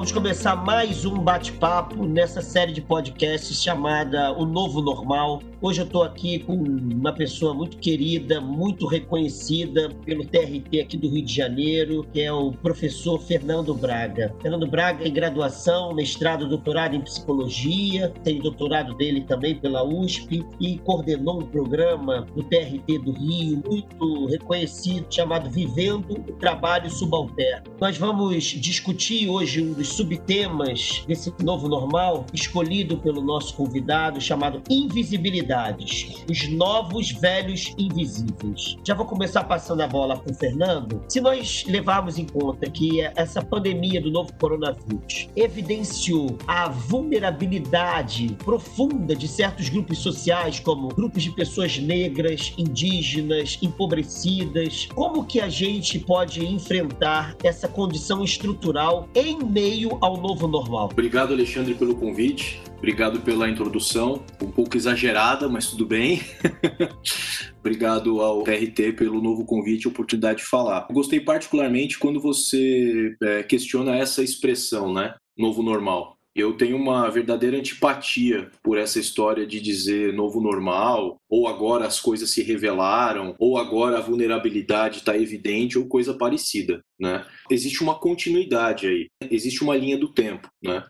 vamos começar mais um bate-papo nessa série de podcasts chamada O Novo Normal. Hoje eu estou aqui com uma pessoa muito querida, muito reconhecida pelo TRT aqui do Rio de Janeiro, que é o professor Fernando Braga. Fernando Braga em graduação, mestrado, doutorado em psicologia, tem doutorado dele também pela USP e coordenou um programa do TRT do Rio, muito reconhecido, chamado Vivendo o Trabalho Subalterno. Nós vamos discutir hoje um dos subtemas desse novo normal, escolhido pelo nosso convidado, chamado Invisibilidade os novos velhos invisíveis. Já vou começar passando a bola para o Fernando. Se nós levarmos em conta que essa pandemia do novo coronavírus evidenciou a vulnerabilidade profunda de certos grupos sociais, como grupos de pessoas negras, indígenas, empobrecidas, como que a gente pode enfrentar essa condição estrutural em meio ao novo normal? Obrigado, Alexandre, pelo convite. Obrigado pela introdução, um pouco exagerada, mas tudo bem. Obrigado ao TRT pelo novo convite e oportunidade de falar. gostei particularmente quando você é, questiona essa expressão, né? Novo normal. Eu tenho uma verdadeira antipatia por essa história de dizer novo normal, ou agora as coisas se revelaram, ou agora a vulnerabilidade está evidente, ou coisa parecida. Né? Existe uma continuidade aí, existe uma linha do tempo. Né?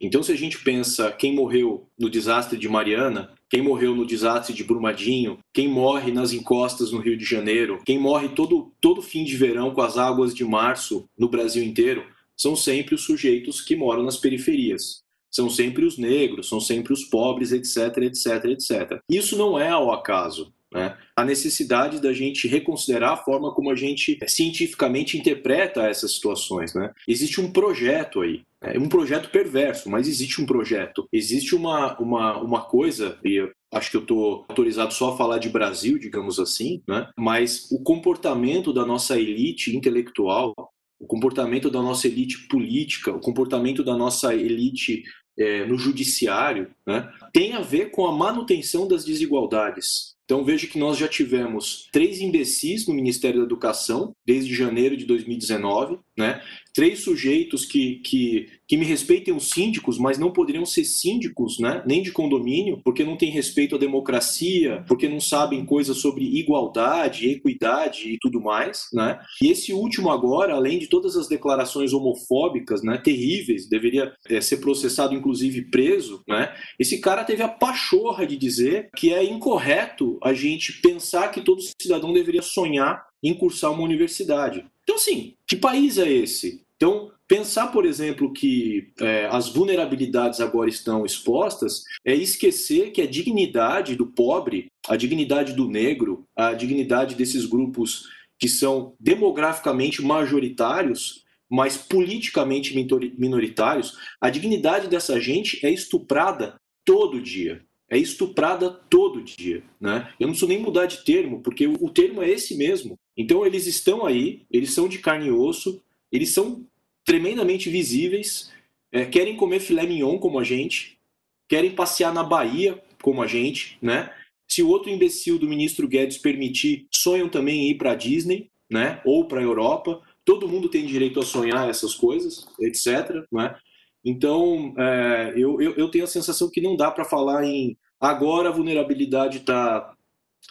Então, se a gente pensa quem morreu no desastre de Mariana, quem morreu no desastre de Brumadinho, quem morre nas encostas no Rio de Janeiro, quem morre todo, todo fim de verão com as águas de março no Brasil inteiro, são sempre os sujeitos que moram nas periferias. São sempre os negros, são sempre os pobres, etc, etc, etc. Isso não é ao acaso. Né? A necessidade da gente reconsiderar a forma como a gente cientificamente interpreta essas situações. Né? Existe um projeto aí, é um projeto perverso, mas existe um projeto. Existe uma, uma, uma coisa, e acho que eu estou autorizado só a falar de Brasil, digamos assim, né? mas o comportamento da nossa elite intelectual, o comportamento da nossa elite política, o comportamento da nossa elite é, no judiciário, né? tem a ver com a manutenção das desigualdades. Então veja que nós já tivemos três imbecis no Ministério da Educação desde janeiro de 2019, né? Três sujeitos que, que, que me respeitem os síndicos, mas não poderiam ser síndicos, né? Nem de condomínio, porque não têm respeito à democracia, porque não sabem coisas sobre igualdade, equidade e tudo mais, né? E esse último agora, além de todas as declarações homofóbicas, né? Terríveis, deveria é, ser processado, inclusive preso, né? Esse cara teve a pachorra de dizer que é incorreto a gente pensar que todo cidadão deveria sonhar em cursar uma universidade. Então, assim, que país é esse? Então, pensar, por exemplo, que é, as vulnerabilidades agora estão expostas é esquecer que a dignidade do pobre, a dignidade do negro, a dignidade desses grupos que são demograficamente majoritários, mas politicamente minoritários, a dignidade dessa gente é estuprada todo dia é estuprada todo dia, né? Eu não preciso nem mudar de termo, porque o termo é esse mesmo. Então eles estão aí, eles são de carne e osso, eles são tremendamente visíveis, é, querem comer filé mignon como a gente, querem passear na Bahia como a gente, né? Se o outro imbecil do ministro Guedes permitir, sonham também em ir para a Disney, né? Ou para a Europa. Todo mundo tem direito a sonhar essas coisas, etc. Né? Então, é, eu, eu, eu, tenho a sensação que não dá para falar em agora a vulnerabilidade está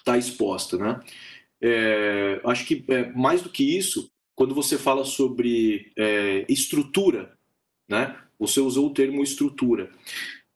tá exposta. Né? É, acho que é, mais do que isso, quando você fala sobre é, estrutura, né? você usou o termo estrutura.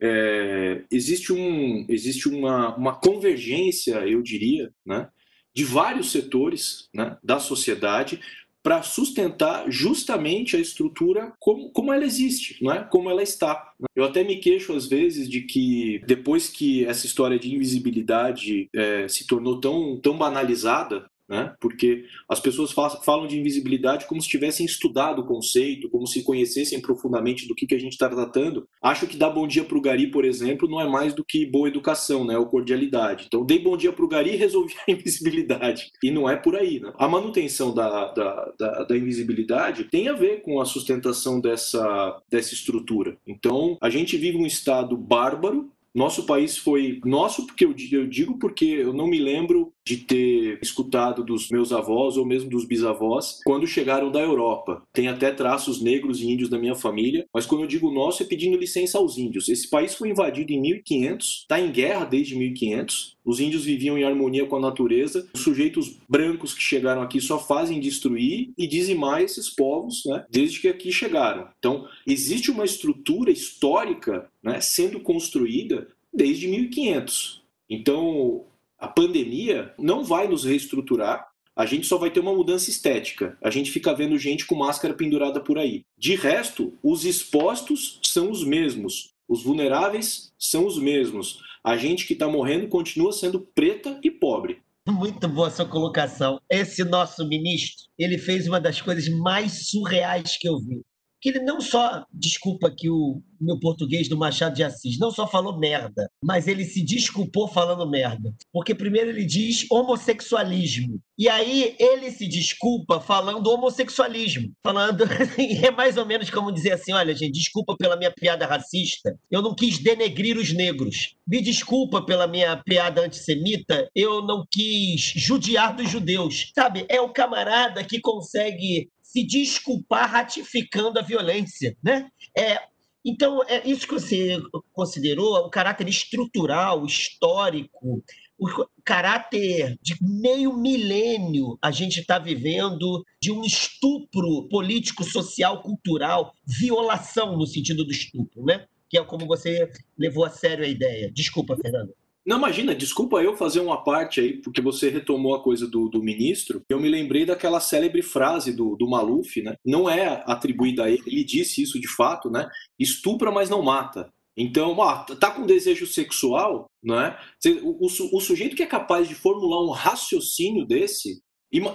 É, existe um, existe uma, uma convergência, eu diria, né? de vários setores né? da sociedade para sustentar justamente a estrutura como, como ela existe, não é? como ela está. Eu até me queixo às vezes de que depois que essa história de invisibilidade é, se tornou tão, tão banalizada, né? Porque as pessoas falam de invisibilidade como se tivessem estudado o conceito, como se conhecessem profundamente do que, que a gente está tratando. Acho que dar bom dia para o Gari, por exemplo, não é mais do que boa educação, né? Ou cordialidade. Então, dei bom dia para o Gari e resolvi a invisibilidade. E não é por aí, né? A manutenção da, da, da, da invisibilidade tem a ver com a sustentação dessa, dessa estrutura. Então, a gente vive um estado bárbaro Nosso país foi nosso, porque eu, digo porque eu não me lembro de ter escutado dos meus avós ou mesmo dos bisavós quando chegaram da Europa. Tem até traços negros e índios da minha família, mas quando eu digo nosso é pedindo licença aos índios. Esse país foi invadido em 1500, está em guerra desde 1500. Os índios viviam em harmonia com a natureza. Os sujeitos brancos que chegaram aqui só fazem destruir e dizimar esses povos, né, desde que aqui chegaram. Então, existe uma estrutura histórica né, sendo construída desde 1500. Então, a pandemia não vai nos reestruturar, a gente só vai ter uma mudança estética. A gente fica vendo gente com máscara pendurada por aí. De resto, os expostos são os mesmos, os vulneráveis são os mesmos. A gente que está morrendo continua sendo preta e pobre. Muito boa sua colocação. Esse nosso ministro, ele fez uma das coisas mais surreais que eu vi que ele não só, desculpa aqui o meu português do Machado de Assis, não só falou merda, mas ele se desculpou falando merda. Porque primeiro ele diz homossexualismo. E aí ele se desculpa falando homossexualismo. Falando. é mais ou menos como dizer assim: olha, gente, desculpa pela minha piada racista. Eu não quis denegrir os negros. Me desculpa pela minha piada antissemita. Eu não quis judiar dos judeus. Sabe? É o camarada que consegue se desculpar ratificando a violência, né? É, então, é isso que você considerou o caráter estrutural, histórico, o caráter de meio milênio a gente está vivendo de um estupro político, social, cultural, violação no sentido do estupro, né? Que é como você levou a sério a ideia. Desculpa, Fernando. Não, imagina, desculpa eu fazer uma parte aí, porque você retomou a coisa do, do ministro. Eu me lembrei daquela célebre frase do, do Maluf, né? Não é atribuída a ele, ele disse isso de fato, né? Estupra, mas não mata. Então, ó, tá com desejo sexual, não é? O, o, o sujeito que é capaz de formular um raciocínio desse,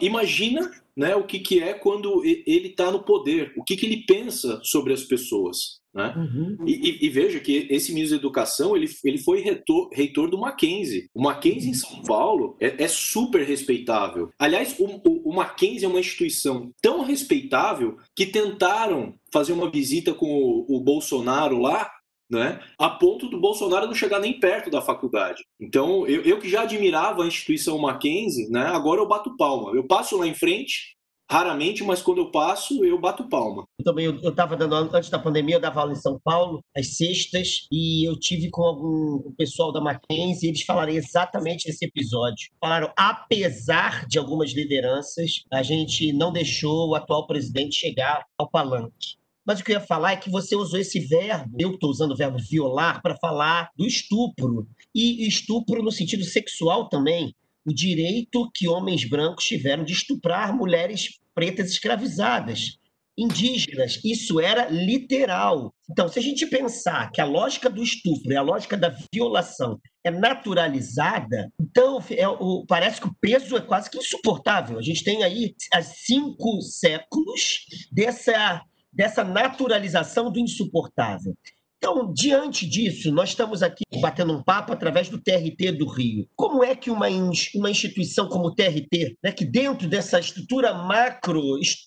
imagina né, o que, que é quando ele está no poder, o que, que ele pensa sobre as pessoas. Né? Uhum. E, e, veja que esse ministro da Educação ele, ele foi reitor, reitor do Mackenzie. O Mackenzie em São Paulo é, é super respeitável. Aliás, o, o, o, Mackenzie é uma instituição tão respeitável que tentaram fazer uma visita com o, o Bolsonaro lá né? A ponto do Bolsonaro não chegar nem perto da faculdade. Então, eu, eu que já admirava a instituição Mackenzie, né? Agora eu bato palma. Eu passo lá em frente, raramente, mas quando eu passo, eu bato palma. Eu também, eu estava dando antes da pandemia, eu dava aula em São Paulo, às sextas, e eu tive com algum pessoal da Mackenzie, e eles falaram exatamente esse episódio. Falaram, apesar de algumas lideranças, a gente não deixou o atual presidente chegar ao palanque. Mas o que eu ia falar é que você usou esse verbo, eu estou usando o verbo violar, para falar do estupro. E estupro no sentido sexual também o direito que homens brancos tiveram de estuprar mulheres pretas escravizadas, indígenas. Isso era literal. Então, se a gente pensar que a lógica do estupro e a lógica da violação é naturalizada, então é, o, parece que o peso é quase que insuportável. A gente tem aí há cinco séculos dessa, dessa naturalização do insuportável. Então, diante disso, nós estamos aqui batendo um papo através do TRT do Rio. Como é que uma, uma instituição como o TRT, né, que dentro dessa estrutura macro,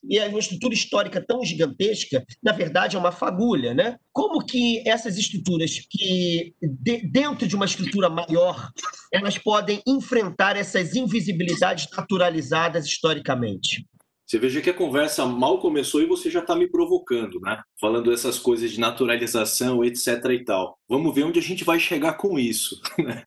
é uma estrutura histórica tão gigantesca, na verdade é uma fagulha, né? Como que essas estruturas que, de, dentro de uma estrutura maior, elas podem enfrentar essas invisibilidades naturalizadas historicamente? Você veja que a conversa mal começou e você já está me provocando, né? Falando essas coisas de naturalização, etc e tal. Vamos ver onde a gente vai chegar com isso. Né?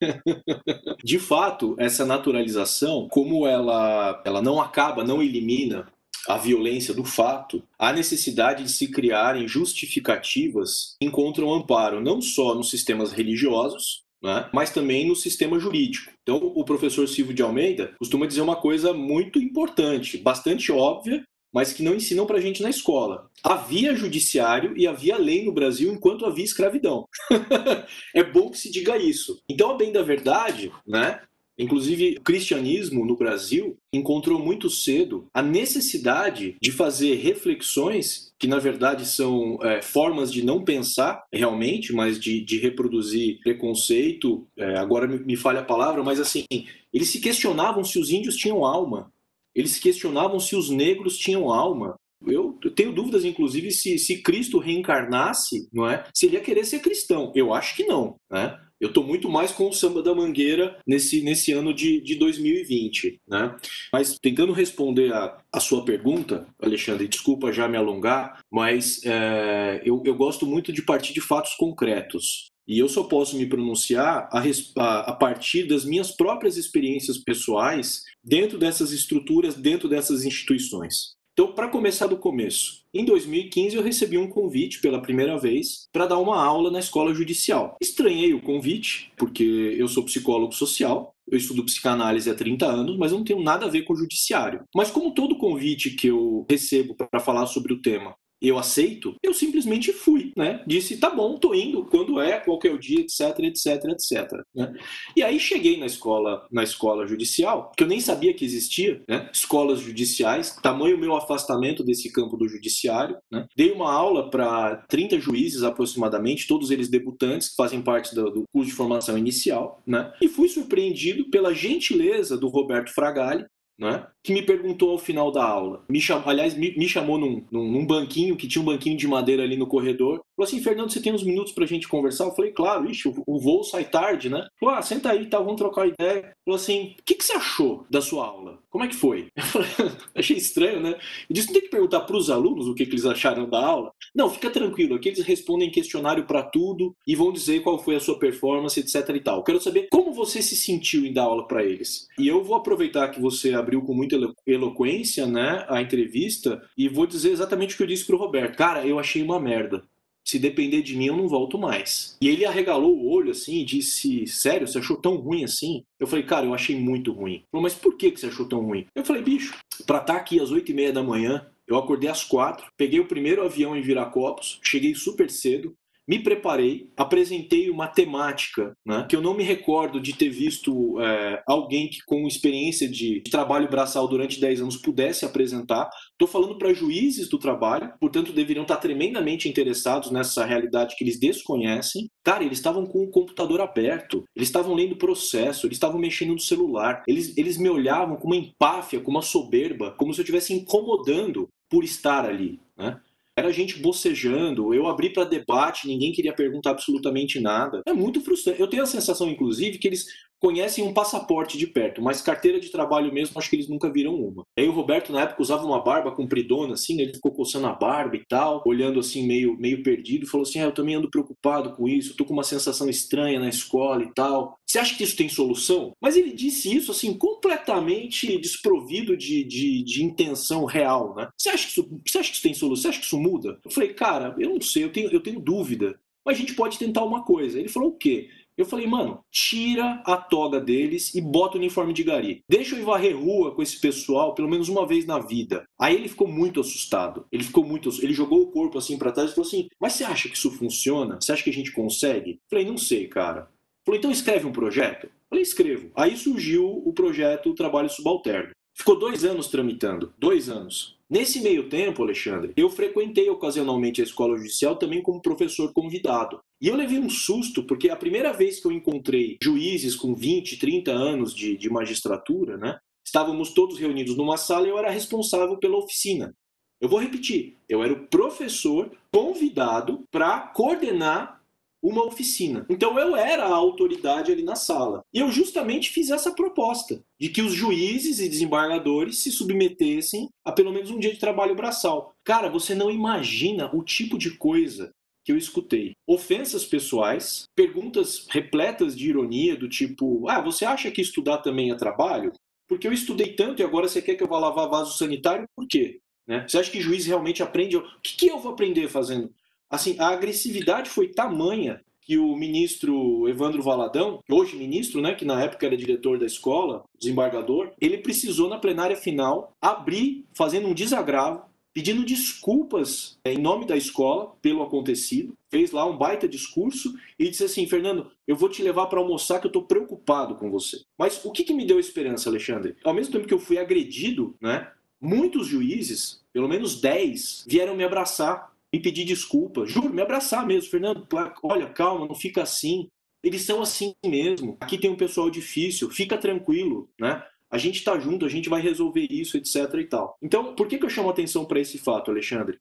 de fato, essa naturalização, como ela, ela não acaba, não elimina a violência do fato, a necessidade de se criarem justificativas encontram amparo não só nos sistemas religiosos, né? mas também no sistema jurídico. Então, o professor Silvio de Almeida costuma dizer uma coisa muito importante, bastante óbvia, mas que não ensinam para a gente na escola. Havia judiciário e havia lei no Brasil enquanto havia escravidão. é bom que se diga isso. Então, a bem da verdade, né, Inclusive, o cristianismo no Brasil encontrou muito cedo a necessidade de fazer reflexões que, na verdade, são é, formas de não pensar realmente, mas de, de reproduzir preconceito. É, agora me, me falha a palavra, mas assim, eles se questionavam se os índios tinham alma, eles se questionavam se os negros tinham alma. Eu, tenho dúvidas, inclusive, se, se Cristo reencarnasse, não é? Se ele ia querer ser cristão. Eu acho que não, né? Eu estou muito mais com o samba da mangueira nesse, nesse ano de, de 2020, né? Mas tentando responder a, a sua pergunta, Alexandre, desculpa já me alongar, mas é, eu, eu gosto muito de partir de fatos concretos. E eu só posso me pronunciar a, a, a, partir das minhas próprias experiências pessoais dentro dessas estruturas, dentro dessas instituições. Então, para começar do começo, em 2015 eu recebi um convite pela primeira vez para dar uma aula na escola judicial. Estranhei o convite, porque eu sou psicólogo social, eu estudo psicanálise há 30 anos, mas eu não tenho nada a ver com o judiciário. Mas como todo convite que eu recebo para falar sobre o tema eu aceito, eu simplesmente fui, né? Disse, tá bom, tô indo, quando é, qual é o dia, etc, etc, etc. Né? E aí cheguei na escola, na escola judicial, que eu nem sabia que existia, né? Escolas judiciais, tamanho meu afastamento desse campo do judiciário, né? Dei uma aula para 30 juízes aproximadamente, todos eles debutantes, que fazem parte do, do curso de formação inicial, né? E fui surpreendido pela gentileza do Roberto Fragali, né? que me perguntou ao final da aula. Me. Aliás, me, me chamou num, num, num, banquinho, que tinha um banquinho de madeira ali no corredor. Falou assim, Fernando, você tem uns minutos pra gente conversar? Eu falei, claro, ixi, o, o voo sai tarde, né? Falou, ah, senta aí, tá, vamos trocar ideia. Falou assim, o que, que você achou da sua aula? Como é que foi? Eu falei, achei estranho, né? E disse, não tem que perguntar pros alunos o que, que eles acharam da aula? Não, fica tranquilo, aqui eles respondem questionário para tudo e vão dizer qual foi a sua performance, etc e tal. Quero saber como você se sentiu em dar aula para eles. E eu vou aproveitar que você abriu com muita eloquência, né, a entrevista e vou dizer exatamente o que eu disse pro Roberto. Cara, eu achei uma merda. Se depender de mim, eu não volto mais. E ele arregalou o olho assim e disse: Sério, você achou tão ruim assim? Eu falei, cara, eu achei muito ruim. Ele falou, mas por que você achou tão ruim? Eu falei, bicho, pra estar tá aqui às oito e meia da manhã, eu acordei às quatro, peguei o primeiro avião em Viracopos, cheguei super cedo, me preparei, apresentei uma temática né, que eu não me recordo de ter visto é, alguém que com experiência de, trabalho braçal durante 10 anos pudesse apresentar. Estou falando para juízes do trabalho, portanto deveriam estar tremendamente interessados nessa realidade que eles desconhecem. Cara, eles estavam com o computador aberto, eles estavam lendo processo, eles estavam mexendo no celular, eles, eles me olhavam com uma empáfia, com uma soberba, como se eu estivesse incomodando por estar ali. Né? Era gente bocejando, eu abri para debate, ninguém queria perguntar absolutamente nada. É muito frustrante. Eu tenho a sensação, inclusive, que eles conhecem um passaporte de perto, mas carteira de trabalho mesmo, acho que eles nunca viram uma. Aí o Roberto, na época, usava uma barba compridona, assim, ele ficou coçando a barba e tal, olhando assim, meio, meio perdido, falou assim: ah, eu também ando preocupado com isso, tô com uma sensação estranha na escola e tal. Você acha que isso tem solução? Mas ele disse isso, assim, completamente desprovido de, de, de intenção real, né? Você acha, que isso, você acha que isso tem solução? Você acha que isso muda? Eu falei, cara, eu não sei, eu tenho, eu tenho dúvida. Mas a gente pode tentar uma coisa. Ele falou o quê? Eu falei, mano, tira a toga deles e bota o uniforme de gari. Deixa eu ir varrer rua com esse pessoal pelo menos uma vez na vida. Aí ele ficou muito assustado. Ele ficou muito. Ele jogou o corpo assim para trás e falou assim: Mas você acha que isso funciona? Você acha que a gente consegue? Eu falei, não sei, cara. Falou, então escreve um projeto? Eu falei, escrevo. Aí surgiu o projeto Trabalho Subalterno. Ficou dois anos tramitando. Dois anos. Nesse meio tempo, Alexandre, eu frequentei ocasionalmente a escola judicial também como professor convidado. E eu levei um susto, porque a primeira vez que eu encontrei juízes com 20, 30 anos de, de magistratura, né? Estávamos todos reunidos numa sala e eu era responsável pela oficina. Eu vou repetir, eu era o professor convidado para coordenar uma oficina. Então eu era a autoridade ali na sala. E eu justamente fiz essa proposta de que os juízes e desembargadores se submetessem a pelo menos um dia de trabalho braçal. Cara, você não imagina o tipo de coisa que eu escutei. Ofensas pessoais, perguntas repletas de ironia, do tipo: ah, você acha que estudar também é trabalho? Porque eu estudei tanto e agora você quer que eu vá lavar vaso sanitário? Por quê? Né? Você acha que juiz realmente aprende? O que, que eu vou aprender fazendo? Assim, a agressividade foi tamanha que o ministro Evandro Valadão, hoje ministro, né, que na época era diretor da escola, desembargador, ele precisou na plenária final abrir, fazendo um desagravo, pedindo desculpas é, em nome da escola pelo acontecido, fez lá um baita discurso e disse assim, Fernando, eu vou te levar para almoçar que eu estou preocupado com você. Mas o que, que me deu esperança, Alexandre? Ao mesmo tempo que eu fui agredido, né, muitos juízes, pelo menos 10, vieram me abraçar, me pedir desculpa, juro, me abraçar mesmo, Fernando, olha, calma, não fica assim. Eles são assim mesmo. Aqui tem um pessoal difícil, fica tranquilo, né? a gente está junto, a gente vai resolver isso, etc. e tal. Então, por que, que eu chamo atenção para esse fato, Alexandre?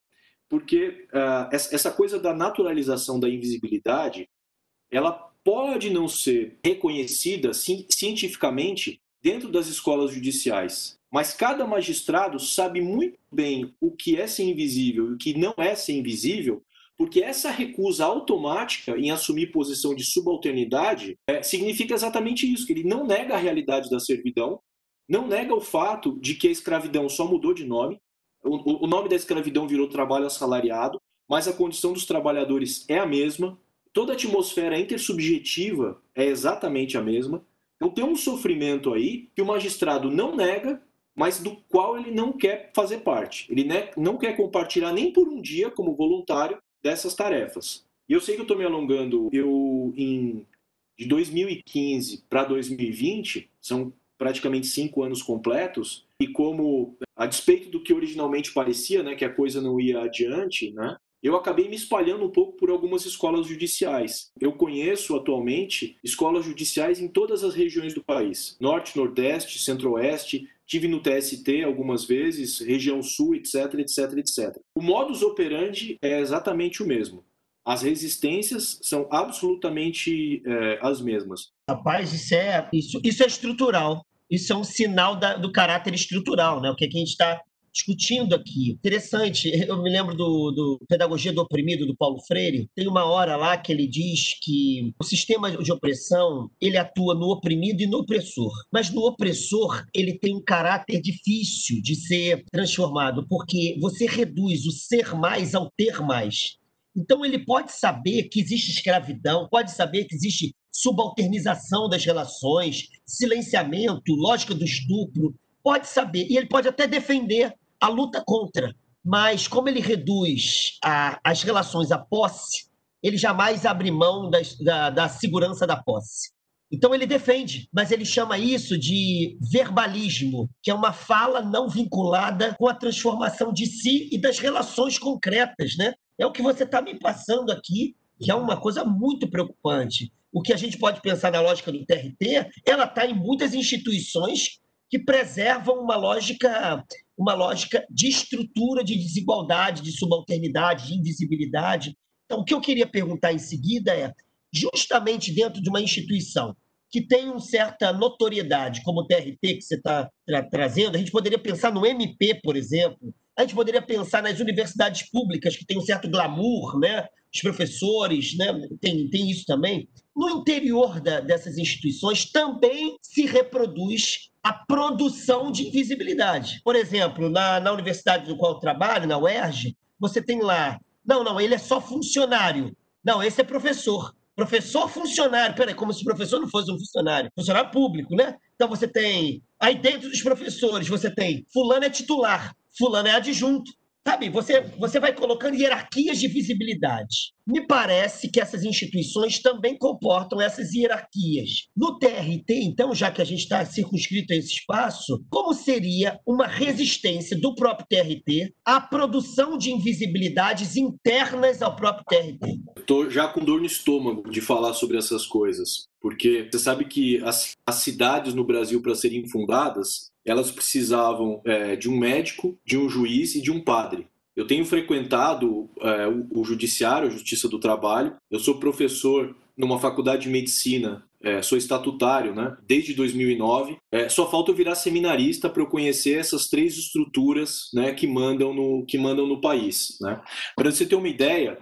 Porque uh, essa coisa da naturalização da invisibilidade, ela pode não ser reconhecida cientificamente dentro das escolas judiciais. Mas cada magistrado sabe muito bem o que é ser invisível e o que não é ser invisível, porque essa recusa automática em assumir posição de subalternidade é, significa exatamente isso, que ele não nega a realidade da servidão, não nega o fato de que a escravidão só mudou de nome, o, o nome da escravidão virou trabalho assalariado, mas a condição dos trabalhadores é a mesma, toda a atmosfera intersubjetiva é exatamente a mesma. Então tem um sofrimento aí que o magistrado não nega, mas do qual ele não quer fazer parte. Ele não quer compartilhar nem por um dia como voluntário dessas tarefas. E eu sei que eu estou me alongando. Eu, em, de 2015 para 2020, são praticamente cinco anos completos, e como, a despeito do que originalmente parecia, né, que a coisa não ia adiante, né, eu acabei me espalhando um pouco por algumas escolas judiciais. Eu conheço atualmente escolas judiciais em todas as regiões do país: Norte, Nordeste, Centro-Oeste. Tive no TST algumas vezes, região Sul, etc, etc, etc. O modus operandi é exatamente o mesmo. As resistências são absolutamente é, as mesmas. Rapaz, isso é, isso, isso é estrutural. Isso é um sinal da, do caráter estrutural, né? O que, é que a gente está discutindo aqui. Interessante, eu me lembro do, do, Pedagogia do Oprimido, do Paulo Freire. Tem uma hora lá que ele diz que o sistema de opressão ele atua no oprimido e no opressor. Mas no opressor ele tem um caráter difícil de ser transformado, porque você reduz o ser mais ao ter mais. Então ele pode saber que existe escravidão, pode saber que existe subalternização das relações, silenciamento, lógica do estupro, pode saber, e ele pode até defender a luta contra. Mas como ele reduz a, as relações à posse, ele jamais abre mão da, da segurança da posse. Então ele defende, mas ele chama isso de verbalismo, que é uma fala não vinculada com a transformação de si e das relações concretas, né? É o que você está me passando aqui, que é uma coisa muito preocupante. O que a gente pode pensar na lógica do TRT, ela está em muitas instituições que preservam uma lógica uma lógica de estrutura de desigualdade, de subalternidade, de invisibilidade. Então, o que eu queria perguntar em seguida é, justamente dentro de uma instituição que tem uma certa notoriedade, como o TRT que você está tra trazendo, a gente poderia pensar no MP, por exemplo, a gente poderia pensar nas universidades públicas, que tem um certo glamour, né? os professores, né? tem, tem isso também. No interior da, dessas instituições também se reproduz a produção de invisibilidade. Por exemplo, na, na universidade do qual eu trabalho, na UERJ, você tem lá, não, não, ele é só funcionário. Não, esse é professor. Professor funcionário. Peraí, como se o professor não fosse um funcionário. Funcionário público, né? Então você tem. Aí dentro dos professores, você tem. Fulano é titular, Fulano é adjunto. Sabe, você, você vai colocando hierarquias de visibilidade. Me parece que essas instituições também comportam essas hierarquias. No TRT, então, já que a gente está circunscrito a esse espaço, como seria uma resistência do próprio TRT à produção de invisibilidades internas ao próprio TRT? Estou já com dor no estômago de falar sobre essas coisas, porque você sabe que as, as cidades no Brasil, para serem fundadas, elas precisavam é, de um médico, de um juiz e de um padre. Eu tenho frequentado é, o, o, judiciário, a Justiça do Trabalho. Eu sou professor numa faculdade de medicina, é, sou estatutário, né? Desde 2009. É, só falta eu virar seminarista para eu conhecer essas três estruturas, né? Que mandam no que mandam no país, né? Para você ter uma ideia,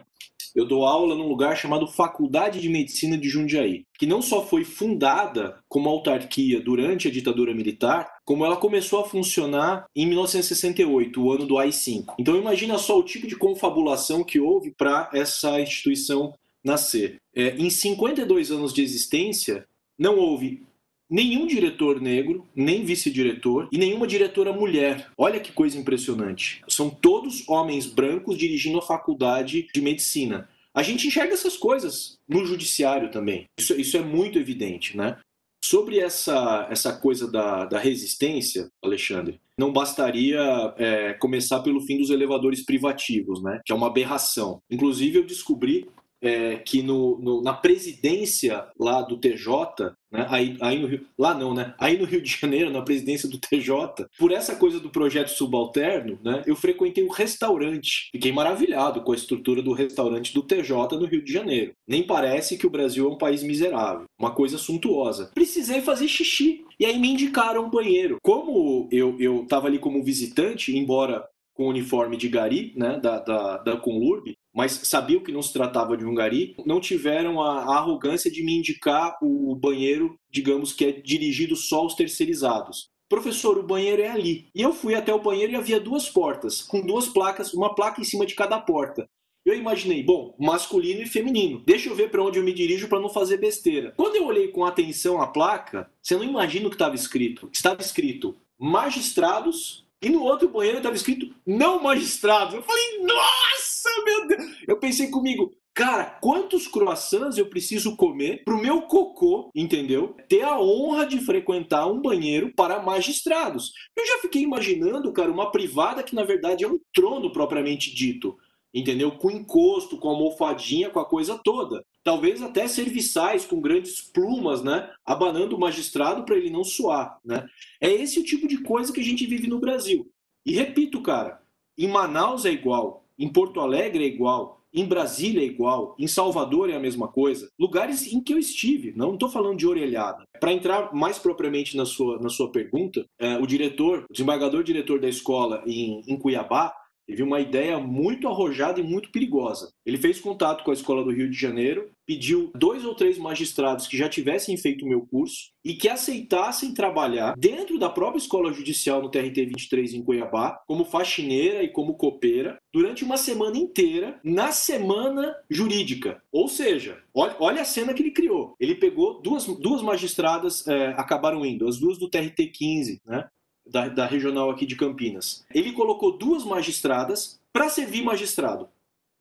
eu dou aula num lugar chamado Faculdade de Medicina de Jundiaí, que não só foi fundada como autarquia durante a ditadura militar, como ela começou a funcionar em 1968, o ano do AI-5. Então imagina só o tipo de confabulação que houve para essa instituição nascer. É, em 52 anos de existência, não houve nenhum diretor negro, nem vice-diretor e nenhuma diretora mulher. Olha que coisa impressionante. São todos homens brancos dirigindo a faculdade de medicina. A gente enxerga essas coisas no judiciário também. Isso, isso é muito evidente, né? Sobre essa, essa coisa da, da resistência, Alexandre, não bastaria é, começar pelo fim dos elevadores privativos, né? Que é uma aberração. Inclusive, eu descobri é, que no, no, na presidência lá do TJ, né, aí, aí no Rio, lá não, né? Aí no Rio de Janeiro, na presidência do TJ, por essa coisa do projeto subalterno, né, eu frequentei um restaurante. Fiquei maravilhado com a estrutura do restaurante do TJ no Rio de Janeiro. Nem parece que o Brasil é um país miserável, uma coisa suntuosa. Precisei fazer xixi. E aí me indicaram um banheiro. Como eu, eu tava ali como visitante, embora com uniforme de gari, né, da, da, da Conlurb, mas sabiam que não se tratava de um gari, não tiveram a, a, arrogância de me indicar o banheiro, digamos que é dirigido só aos terceirizados. Professor, o banheiro é ali. E eu fui até o banheiro e havia duas portas, com duas placas, uma placa em cima de cada porta. Eu imaginei, bom, masculino e feminino. Deixa eu ver para onde eu me dirijo para não fazer besteira. Quando eu olhei com atenção a placa, você não imagina o que estava escrito. Estava escrito magistrados e no outro banheiro estava escrito não magistrados. Eu falei, nossa, meu Deus! Eu pensei comigo, cara, quantos croissants eu preciso comer pro meu cocô, entendeu? Ter a honra de frequentar um banheiro para magistrados. Eu já fiquei imaginando, cara, uma privada que na verdade é um trono propriamente dito entendeu? Com encosto, com almofadinha, com a coisa toda. Talvez até serviçais com grandes plumas, né? Abanando o magistrado para ele não suar, né? É esse o tipo de coisa que a gente vive no Brasil. E repito, cara, em Manaus é igual, em Porto Alegre é igual, em Brasília é igual, em Salvador é a mesma coisa. Lugares em que eu estive, não estou falando de orelhada. Para entrar mais propriamente na sua, na sua pergunta, é, o diretor, o desembargador diretor da escola em, em Cuiabá, Teve uma ideia muito arrojada e muito perigosa. Ele fez contato com a Escola do Rio de Janeiro, pediu dois ou três magistrados que já tivessem feito o meu curso e que aceitassem trabalhar dentro da própria Escola Judicial no TRT 23 em Cuiabá, como faxineira e como copeira, durante uma semana inteira, na semana jurídica. Ou seja, olha, a cena que ele criou. Ele pegou duas, duas magistradas, é, acabaram indo, as duas do TRT 15, né? Da, da regional aqui de Campinas. Ele colocou duas magistradas para servir magistrado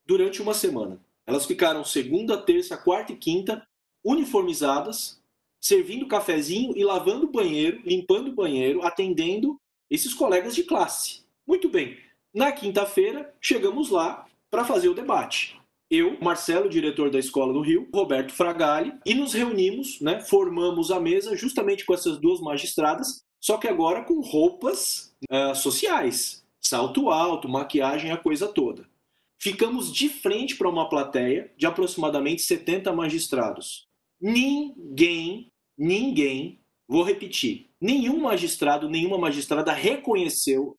durante uma semana. Elas ficaram segunda, terça, quarta e quinta uniformizadas, servindo cafezinho e lavando o banheiro, limpando o banheiro, atendendo esses colegas de classe. Muito bem. Na quinta-feira, chegamos lá para fazer o debate. Eu, Marcelo, diretor da escola do Rio, Roberto Fragali, e nos reunimos, né, formamos a mesa justamente com essas duas magistradas só que agora com roupas uh, sociais, salto alto, maquiagem, a coisa toda. Ficamos de frente para uma plateia de aproximadamente 70 magistrados. Ninguém, ninguém, vou repetir, nenhum magistrado, nenhuma magistrada reconheceu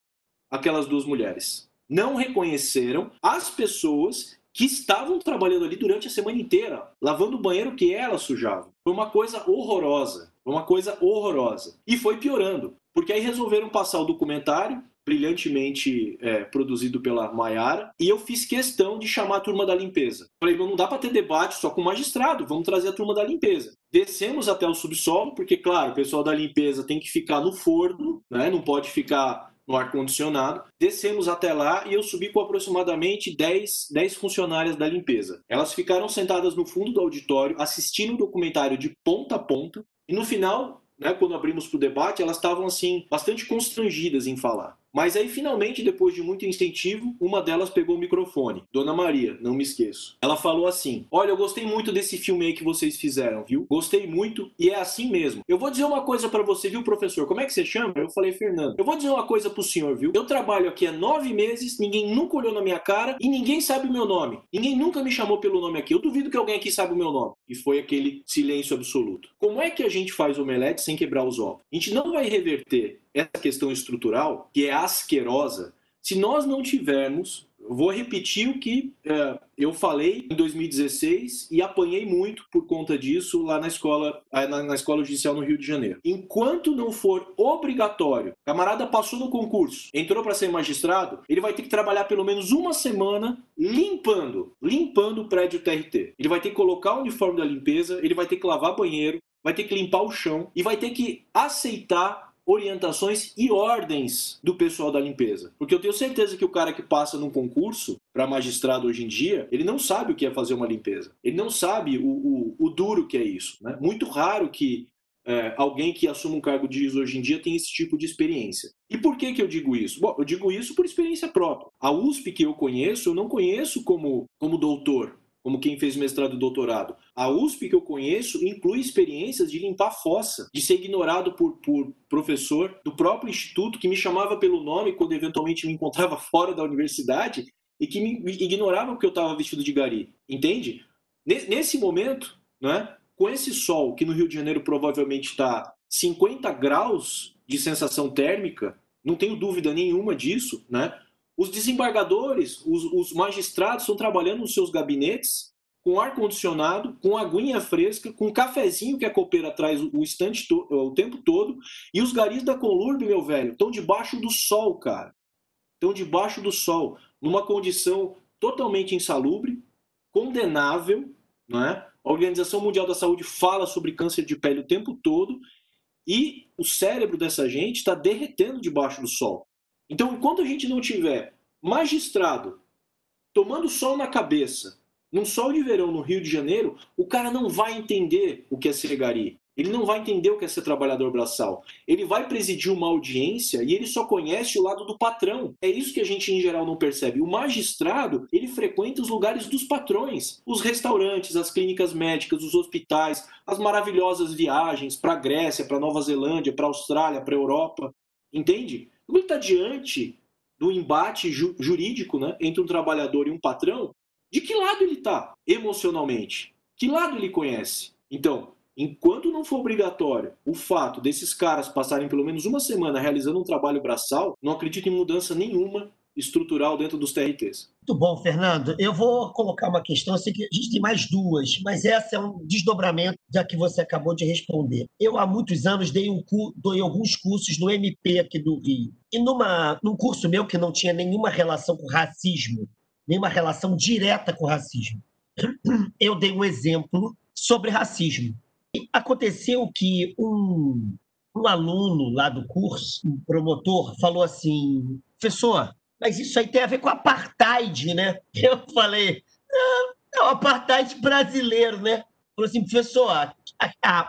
aquelas duas mulheres. Não reconheceram as pessoas que estavam trabalhando ali durante a semana inteira, lavando o banheiro que elas sujavam. Foi uma coisa horrorosa. Uma coisa horrorosa. E foi piorando, porque aí resolveram passar o documentário, brilhantemente é, produzido pela Maiara, e eu fiz questão de chamar a turma da limpeza. Falei, não dá para ter debate só com o magistrado, vamos trazer a turma da limpeza. Descemos até o subsolo, porque, claro, o pessoal da limpeza tem que ficar no forno, né? não pode ficar no ar-condicionado. Descemos até lá e eu subi com aproximadamente 10, 10 funcionárias da limpeza. Elas ficaram sentadas no fundo do auditório, assistindo o documentário de ponta a ponta. E no final, né, quando abrimos para o debate, elas estavam assim bastante constrangidas em falar. Mas aí, finalmente, depois de muito incentivo, uma delas pegou o microfone. Dona Maria, não me esqueço. Ela falou assim: Olha, eu gostei muito desse filme aí que vocês fizeram, viu? Gostei muito e é assim mesmo. Eu vou dizer uma coisa para você, viu, professor? Como é que você chama? Eu falei, Fernando. Eu vou dizer uma coisa pro senhor, viu? Eu trabalho aqui há nove meses, ninguém nunca olhou na minha cara e ninguém sabe o meu nome. Ninguém nunca me chamou pelo nome aqui. Eu duvido que alguém aqui saiba o meu nome. E foi aquele silêncio absoluto. Como é que a gente faz omelete sem quebrar os ovos? A gente não vai reverter essa questão estrutural, que é asquerosa, se nós não tivermos, vou repetir o que é, eu falei em 2016 e apanhei muito por conta disso lá na escola, na, na, escola judicial no Rio de Janeiro. Enquanto não for obrigatório, camarada passou no concurso, entrou para ser magistrado, ele vai ter que trabalhar pelo menos uma semana limpando, limpando o prédio TRT. Ele vai ter que colocar o uniforme da limpeza, ele vai ter que lavar banheiro, vai ter que limpar o chão e vai ter que aceitar orientações e ordens do pessoal da limpeza. Porque eu tenho certeza que o cara que passa num concurso para magistrado hoje em dia, ele não sabe o que é fazer uma limpeza. Ele não sabe o, o, o duro que é isso. Né? Muito raro que é, alguém que assuma um cargo de juiz hoje em dia tem esse tipo de experiência. E por que, que eu digo isso? Bom, eu digo isso por experiência própria. A USP que eu conheço, eu não conheço como, como doutor. Como quem fez mestrado e doutorado. A USP que eu conheço inclui experiências de limpar fossa, de ser ignorado por, por professor do próprio instituto que me chamava pelo nome quando eventualmente me encontrava fora da universidade e que me ignorava porque eu estava vestido de gari. Entende? Nesse momento, né, com esse sol que no Rio de Janeiro provavelmente está 50 graus de sensação térmica, não tenho dúvida nenhuma disso, né? Os desembargadores, os, os magistrados estão trabalhando nos seus gabinetes com ar-condicionado, com aguinha fresca, com cafezinho que a copeira traz o, estante o tempo todo, e os garis da Conlurb, meu velho, estão debaixo do sol, cara. Estão debaixo do sol, numa condição totalmente insalubre, condenável, não é? A Organização Mundial da Saúde fala sobre câncer de pele o tempo todo e o cérebro dessa gente está derretendo debaixo do sol. Então, enquanto a gente não tiver magistrado tomando sol na cabeça, num sol de verão no Rio de Janeiro, o cara não vai entender o que é ser gari. Ele não vai entender o que é ser trabalhador braçal. Ele vai presidir uma audiência e ele só conhece o lado do patrão. É isso que a gente, em geral, não percebe. O magistrado, ele frequenta os lugares dos patrões. Os restaurantes, as clínicas médicas, os hospitais, as maravilhosas viagens para a Grécia, para Nova Zelândia, para a Austrália, para a Europa. Entende? Ele está diante do embate ju jurídico né, entre um trabalhador e um patrão. De que lado ele está emocionalmente? Que lado ele conhece? Então, enquanto não for obrigatório o fato desses caras passarem pelo menos uma semana realizando um trabalho braçal, não acredito em mudança nenhuma estrutural dentro dos TRTs. Muito bom, Fernando. Eu vou colocar uma questão, eu sei que a gente tem mais duas, mas essa é um desdobramento da que você acabou de responder. Eu, há muitos anos, dei, um, alguns cursos no MP aqui do Rio. E numa, num curso meu que não tinha nenhuma relação com racismo, nenhuma relação direta com racismo, eu dei um exemplo sobre racismo aconteceu que um, um aluno lá do curso, um promotor, falou assim: professor, mas isso aí tem a ver com apartheid, né? Eu falei: é o apartheid brasileiro, né? Falou assim, professor,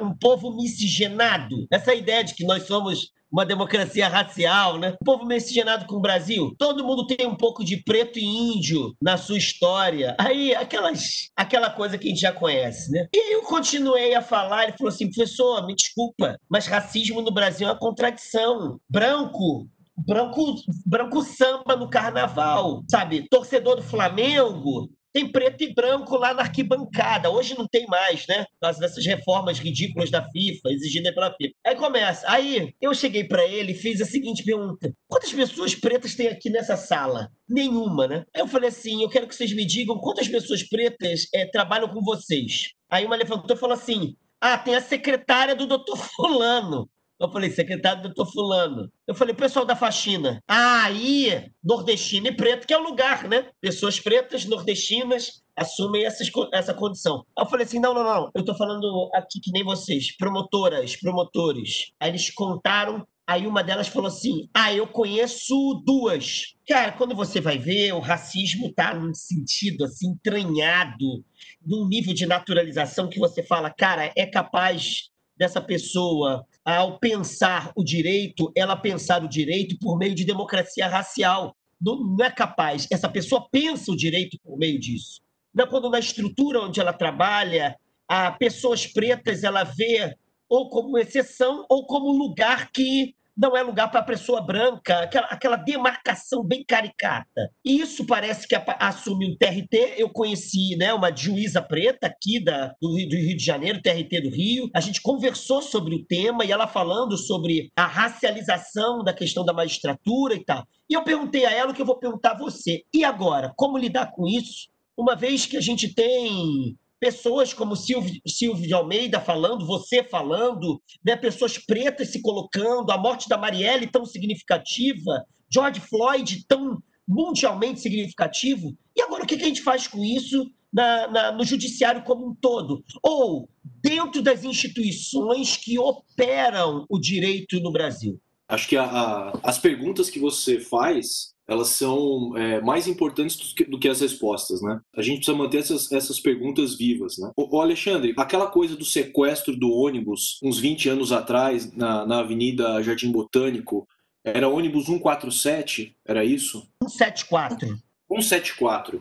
um povo miscigenado, essa ideia de que nós somos uma democracia racial, né? O povo miscigenado com o Brasil. Todo mundo tem um pouco de preto e índio na sua história. Aí, aquelas, aquela coisa que a gente já conhece, né? E eu continuei a falar, ele falou assim, professor, me desculpa, mas racismo no Brasil é uma contradição. Branco branco, branco samba no carnaval, sabe? Torcedor do Flamengo tem preto e branco lá na arquibancada. Hoje não tem mais, né? Por causa dessas reformas ridículas da FIFA, exigidas pela FIFA. Aí começa. Aí eu cheguei para ele e fiz a seguinte pergunta: quantas pessoas pretas tem aqui nessa sala? Nenhuma, né? Aí eu falei assim: eu quero que vocês me digam quantas pessoas pretas é, trabalham com vocês. Aí uma levantou e falou assim: ah, tem a secretária do doutor Fulano. Eu falei, secretário doutor Fulano. Eu falei, pessoal da faxina. Ah, aí, nordestino e preto, que é o lugar, né? Pessoas pretas, nordestinas, assumem essas, essa condição. Aí eu falei assim: não, não, não. Eu tô falando aqui que nem vocês, promotoras, promotores. Aí eles contaram. Aí uma delas falou assim: Ah, eu conheço duas. Cara, quando você vai ver, o racismo tá num sentido assim, entranhado, num nível de naturalização que você fala, cara, é capaz dessa pessoa, ao pensar o direito, ela pensar o direito por meio de democracia racial. Não, não é capaz. Essa pessoa pensa o direito por meio disso. Não, quando na estrutura onde ela trabalha, a pessoas pretas ela vê ou como exceção ou como lugar que não é lugar para a pessoa branca, aquela, aquela demarcação bem caricata. E isso parece que assume um TRT. Eu conheci né, uma juíza preta aqui da, do, Rio, do Rio de Janeiro, TRT do Rio. A gente conversou sobre o tema e ela falando sobre a racialização da questão da magistratura e tal. E eu perguntei a ela o que eu vou perguntar a você. E agora, como lidar com isso? Uma vez que a gente tem pessoas como Silvio, Silvio de Almeida falando, você falando, né? pessoas pretas se colocando, a morte da Marielle tão significativa, George Floyd tão mundialmente significativo. E agora o que a gente faz com isso na, na, no judiciário como um todo? Ou dentro das instituições que operam o direito no Brasil? Acho que a, a, as perguntas que você faz elas são é, mais importantes do que, do que, as respostas, né? A gente precisa manter essas, essas perguntas vivas, né? O, Alexandre, aquela coisa do sequestro do ônibus, uns 20 anos atrás, na, na Avenida Jardim Botânico, era ônibus 147, era isso? 174. 174.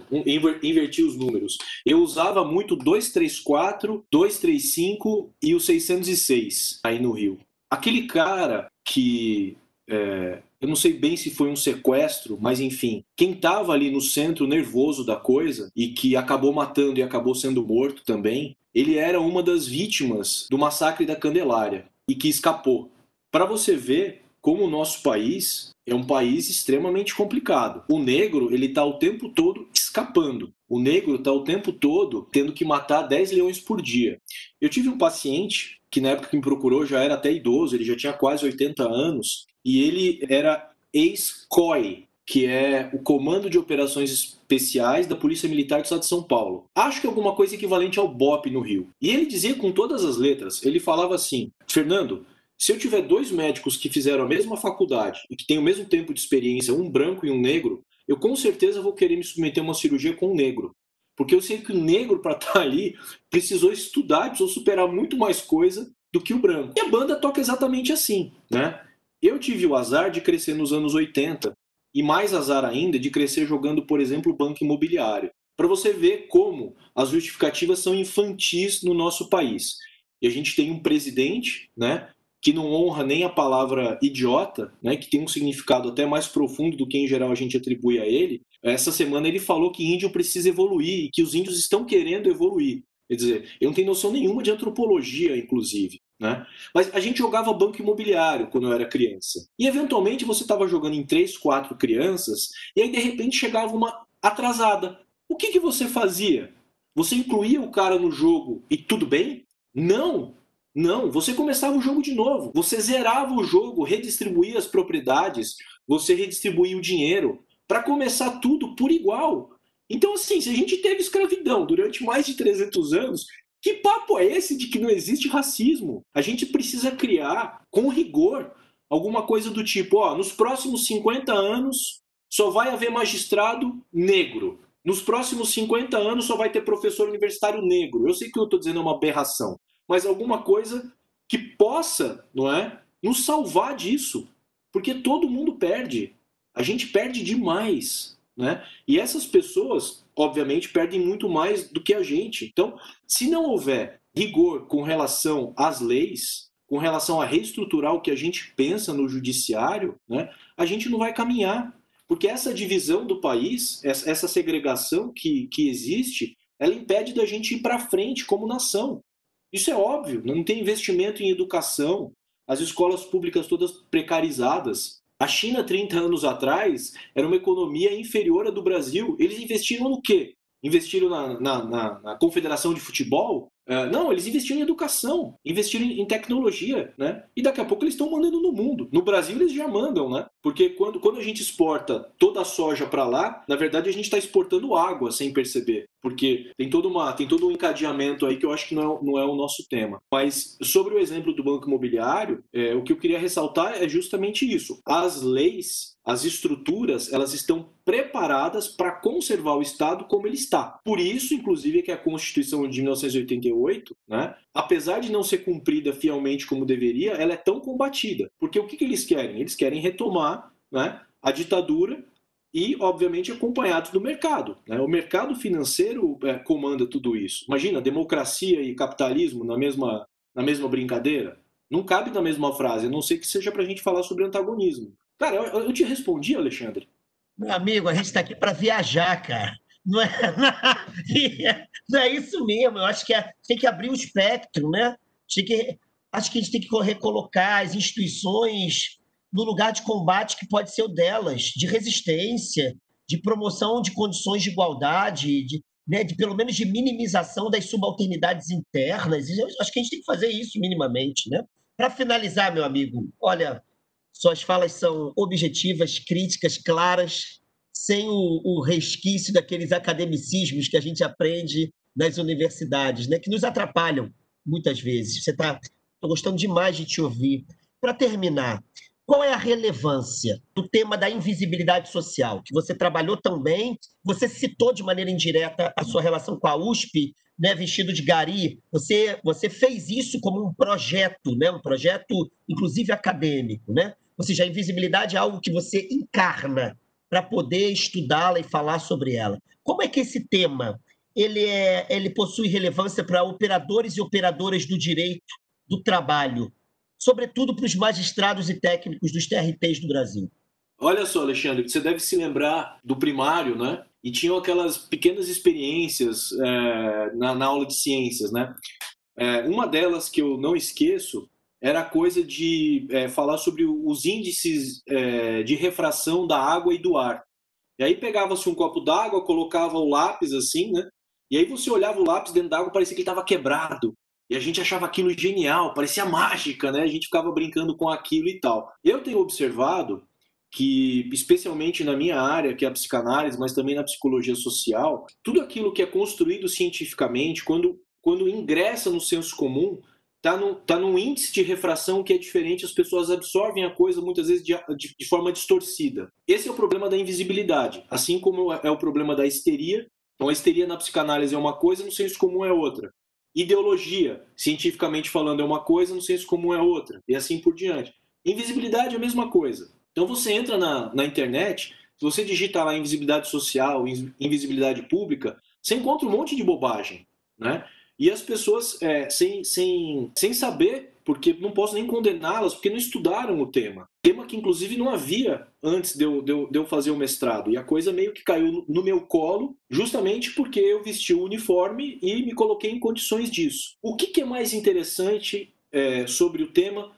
inverti os números. Eu usava muito 234, 235 e o 606 aí no Rio. Aquele cara que é, eu não sei bem se foi um sequestro, mas enfim, quem estava ali no centro nervoso da coisa e que acabou matando e acabou sendo morto também, ele era uma das vítimas do massacre da Candelária e que escapou. Para você ver como o nosso país é um país extremamente complicado. O negro, ele está o tempo todo escapando. O negro está o tempo todo tendo que matar 10 leões por dia. Eu tive um paciente que na época que me procurou já era até idoso, ele já tinha quase 80 anos, e ele era ex-COI, que é o Comando de Operações Especiais da Polícia Militar do Estado de São Paulo. Acho que é alguma coisa equivalente ao BOP no Rio. E ele dizia com todas as letras, ele falava assim, Fernando, se eu tiver dois médicos que fizeram a mesma faculdade e que têm o mesmo tempo de experiência, um branco e um negro, eu com certeza vou querer me submeter a uma cirurgia com um negro. Porque eu sei que o negro, para estar tá ali, precisou estudar, precisou superar muito mais coisa do que o branco. E a banda toca exatamente assim, né? Eu tive o azar de crescer nos anos 80 e mais azar ainda de crescer jogando, por exemplo, banco imobiliário. Para você ver como as justificativas são infantis no nosso país. E a gente tem um presidente, né, que não honra nem a palavra idiota, né, que tem um significado até mais profundo do que em geral a gente atribui a ele. Essa semana ele falou que índio precisa evoluir e que os índios estão querendo evoluir. Quer dizer, eu não tenho noção nenhuma de antropologia, inclusive. Né? Mas a gente jogava banco imobiliário quando eu era criança. E eventualmente você estava jogando em três, quatro crianças, e aí de repente chegava uma atrasada. O que, que você fazia? Você incluía o cara no jogo e tudo bem? Não! Não, você começava o jogo de novo. Você zerava o jogo, redistribuía as propriedades, você redistribuía o dinheiro para começar tudo por igual. Então, assim, se a gente teve escravidão durante mais de 300 anos, que papo é esse de que não existe racismo? A gente precisa criar, com rigor, alguma coisa do tipo: ó, nos próximos 50 anos só vai haver magistrado negro. Nos próximos 50 anos só vai ter professor universitário negro. Eu sei que eu estou dizendo é uma aberração, mas alguma coisa que possa, não é, nos salvar disso. Porque todo mundo perde. A gente perde demais. Né? E essas pessoas, obviamente, perdem muito mais do que a gente. Então, se não houver rigor com relação às leis, com relação a reestruturar o que a gente pensa no judiciário, né, a gente não vai caminhar. Porque essa divisão do país, essa segregação que, que existe, ela impede da gente ir para frente como nação. Isso é óbvio, não tem investimento em educação, as escolas públicas todas precarizadas, a China, 30 anos atrás, era uma economia inferior à do Brasil. Eles investiram no quê? Investiram na, na, na, na Confederação de Futebol? Uh, não, eles investiram em educação, investiram em, em tecnologia, né? E daqui a pouco eles estão mandando no mundo. No Brasil eles já mandam, né? Porque quando, quando a gente exporta toda a soja para lá, na verdade a gente está exportando água sem perceber porque tem todo, uma, tem todo um encadeamento aí que eu acho que não é, não é o nosso tema. Mas sobre o exemplo do banco imobiliário, é, o que eu queria ressaltar é justamente isso. As leis, as estruturas, elas estão preparadas para conservar o Estado como ele está. Por isso, inclusive, é que a Constituição de 1988, né, apesar de não ser cumprida fielmente como deveria, ela é tão combatida. Porque o que, que eles querem? Eles querem retomar né, a ditadura e, obviamente, acompanhados do mercado. Né? O mercado financeiro é, comanda tudo isso. Imagina, democracia e capitalismo na mesma, na mesma brincadeira? Não cabe na mesma frase, a não ser que seja para a gente falar sobre antagonismo. Cara, eu, eu te respondi, Alexandre. Meu amigo, a gente está aqui para viajar, cara. Não é, não é isso mesmo. Eu acho que é, tem que abrir o espectro, né? Tem que, acho que a gente tem que recolocar as instituições no lugar de combate que pode ser o delas, de resistência, de promoção de condições de igualdade, de, né, de pelo menos de minimização das subalternidades internas. Eu acho que a gente tem que fazer isso minimamente. Né? Para finalizar, meu amigo, olha, suas falas são objetivas, críticas, claras, sem o, o resquício daqueles academicismos que a gente aprende nas universidades, né, que nos atrapalham muitas vezes. Você está. Gostando demais de te ouvir. Para terminar, qual é a relevância do tema da invisibilidade social, que você trabalhou tão bem? Você citou de maneira indireta a sua relação com a USP, né, vestido de gari. Você, você fez isso como um projeto, né, um projeto, inclusive acadêmico. Né? Ou seja, a invisibilidade é algo que você encarna para poder estudá-la e falar sobre ela. Como é que esse tema ele, é, ele possui relevância para operadores e operadoras do direito do trabalho, sobretudo para os magistrados e técnicos dos TRTs do Brasil? Olha só, Alexandre, você deve se lembrar do primário, né? E tinham aquelas pequenas experiências é, na, na, aula de ciências, né? É, uma delas que eu não esqueço era coisa de é, falar sobre os índices é, de refração da água e do ar. E aí pegava-se um copo d'água, colocava o lápis assim, né? E aí você olhava o lápis dentro d'água, parecia que ele estava quebrado. E a gente achava aquilo genial, parecia mágica, né? A gente ficava brincando com aquilo e tal. Eu tenho observado que, especialmente na minha área, que é a psicanálise, mas também na psicologia social, tudo aquilo que é construído cientificamente, quando, quando ingressa no senso comum, está no, tá num índice de refração que é diferente, as pessoas absorvem a coisa muitas vezes de, de, de, forma distorcida. Esse é o problema da invisibilidade, assim como é o problema da histeria. Então, a histeria na psicanálise é uma coisa, no senso comum é outra. Ideologia, cientificamente falando, é uma coisa, no senso comum é outra, e assim por diante. Invisibilidade é a mesma coisa. Então, você entra na, na internet, se você digita lá invisibilidade social, invisibilidade pública, você encontra um monte de bobagem, né? E as pessoas, é, sem, sem, sem saber, porque não posso nem condená-las, porque não estudaram o tema. Tema que, inclusive, não havia antes de eu, de eu, de eu fazer o mestrado. E a coisa meio que caiu no meu colo, justamente porque eu vesti o uniforme e me coloquei em condições disso. O que, que é mais interessante é, sobre o tema?